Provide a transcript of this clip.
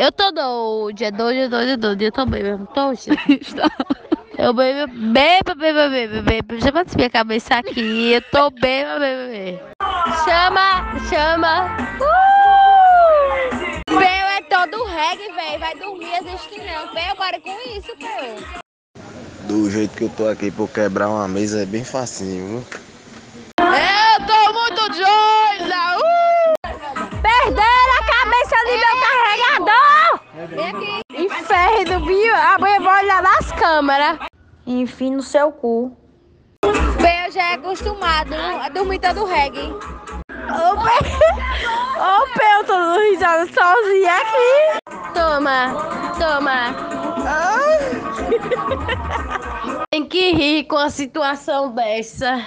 Eu tô doido, é doido, é doido, é doido. Eu tô bem mesmo. Tô, Eu bebo, bebo, bebo, bebo, bebo. Já bate minha cabeça aqui. Eu tô bebo, bebo, bebo. Chama, chama. Uh! Peu é todo reggae, velho. Vai dormir, existe não. Peu, para com isso, Peu. Do jeito que eu tô aqui por quebrar uma mesa é bem facinho, viu? Viu? Amanhã vou olhar nas câmeras. Enfim, no seu cu. Bem, já é acostumado a dormir todo reggae. Ô, Ô, Pé, eu tô dando risada sozinha aqui. Toma, toma. Tem que rir com a situação dessa.